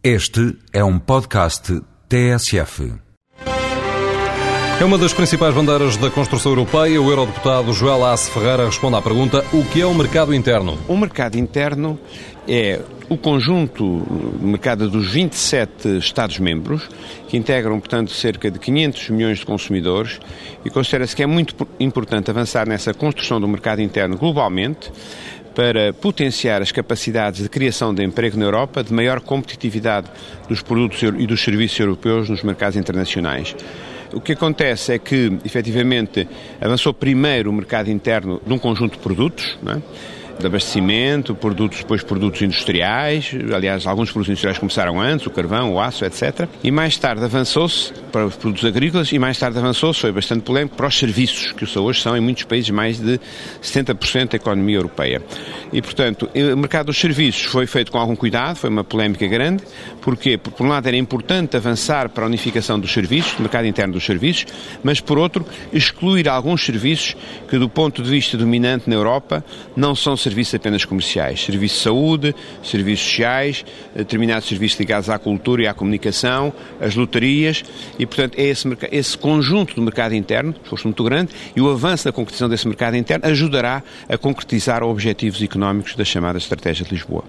Este é um podcast TSF. É uma das principais bandeiras da construção europeia. O eurodeputado Joel Ace Ferreira responde à pergunta: o que é o mercado interno? O mercado interno é o conjunto do mercado dos 27 Estados-membros, que integram, portanto, cerca de 500 milhões de consumidores, e considera-se que é muito importante avançar nessa construção do mercado interno globalmente para potenciar as capacidades de criação de emprego na Europa, de maior competitividade dos produtos e dos serviços europeus nos mercados internacionais. O que acontece é que, efetivamente, avançou primeiro o mercado interno de um conjunto de produtos, não é? de abastecimento, produtos, depois produtos industriais, aliás, alguns produtos industriais começaram antes, o carvão, o aço, etc. E mais tarde avançou-se para os produtos agrícolas e mais tarde avançou-se, foi bastante polémico, para os serviços, que hoje são em muitos países mais de 70% da economia europeia. E, portanto, o mercado dos serviços foi feito com algum cuidado, foi uma polémica grande. Porquê? Porque, por um lado, era importante avançar para a unificação dos serviços, do mercado interno dos serviços, mas, por outro, excluir alguns serviços que, do ponto de vista dominante na Europa, não são serviços apenas comerciais, serviços de saúde, serviços sociais, determinados serviços ligados à cultura e à comunicação, as lotarias, e portanto é esse, esse conjunto do mercado interno, esforço muito grande, e o avanço da concretização desse mercado interno ajudará a concretizar objetivos económicos da chamada Estratégia de Lisboa.